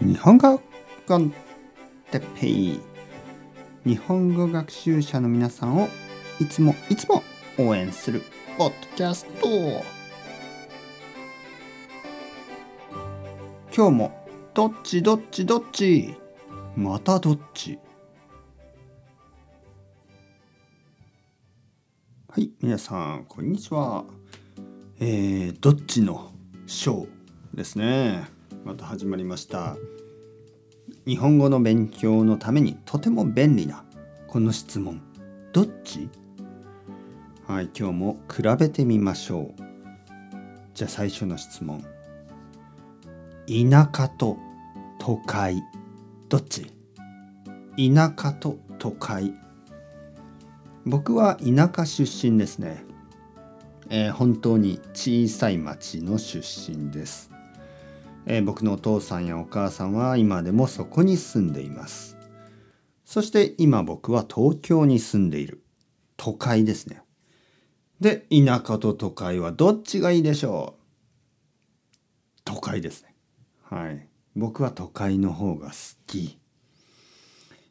日本語コンテッペイ日本語学習者の皆さんをいつもいつも応援するポッドキャスト今日もどっちどっちどっち。またどっち。はい皆さんこんにちは。えー、どっちのショーですね。また始まりました。日本語の勉強のためにとても便利なこの質問。どっち？はい今日も比べてみましょう。じゃあ最初の質問。田舎と都会。どっち？田舎と都会。僕は田舎出身ですね、えー、本当に小さい町の出身です。えー、僕のお父さんやお母さんは今でもそこに住んでいます。そして今僕は東京に住んでいる。都会ですね。で田舎と都会はどっちがいいでしょう？都会ですね。はい。僕は都会の方が好き。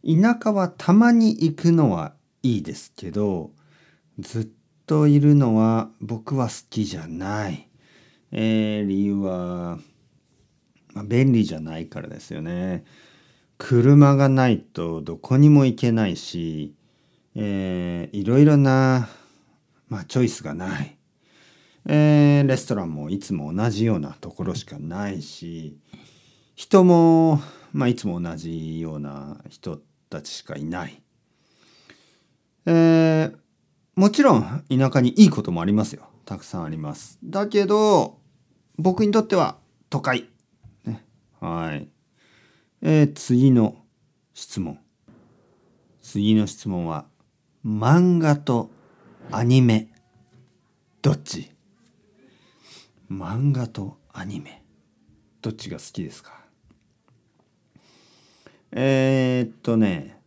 田舎はたまに行くのはいいですけどずっといるのは僕は好きじゃない、えー、理由はまあ、便利じゃないからですよね。車がないとどこにも行けないし、えー、いろいろな、まあ、チョイスがない。えー、レストランもいつも同じようなところしかないし人も、まあ、いつも同じような人たちしかいない。えー、もちろん田舎にいいこともありますよ。たくさんあります。だけど僕にとっては都会はい。えー、次の質問。次の質問は、漫画とアニメ、どっち？漫画とアニメ、どっちが好きですか？えー、っとね、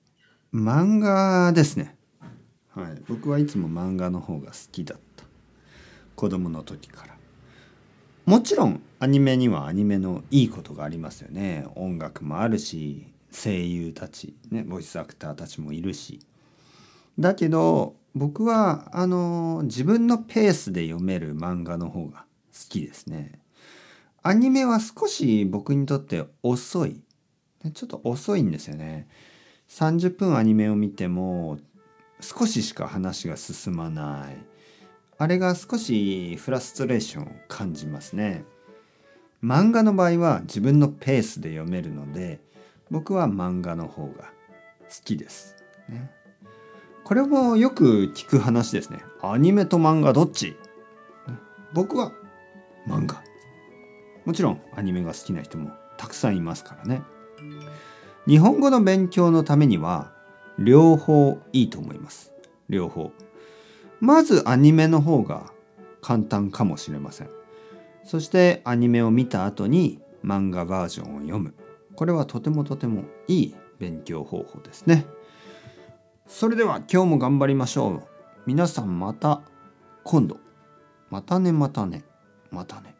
漫画ですね。はい。僕はいつも漫画の方が好きだった。子供の時から。もちろんアニメにはアニメのいいことがありますよね。音楽もあるし声優たちねボイスアクターたちもいるし。だけど僕はあの自分のペースで読める漫画の方が好きですね。アニメは少し僕にとって遅い。ちょっと遅いんですよね。30分アニメを見ても少ししか話が進まない。あれが少しフラストレーションを感じますね。漫画の場合は自分のペースで読めるので僕は漫画の方が好きです。ね、これもよく聞く話ですね。アニメと漫画どっち？僕は漫画。もちろんアニメが好きな人もたくさんいますからね。日本語の勉強のためには両方いいと思います。両方。まずアニメの方が簡単かもしれません。そしてアニメを見た後に漫画バージョンを読む。これはとてもとてもいい勉強方法ですね。それでは今日も頑張りましょう。皆さんまた今度。またねまたねまたね。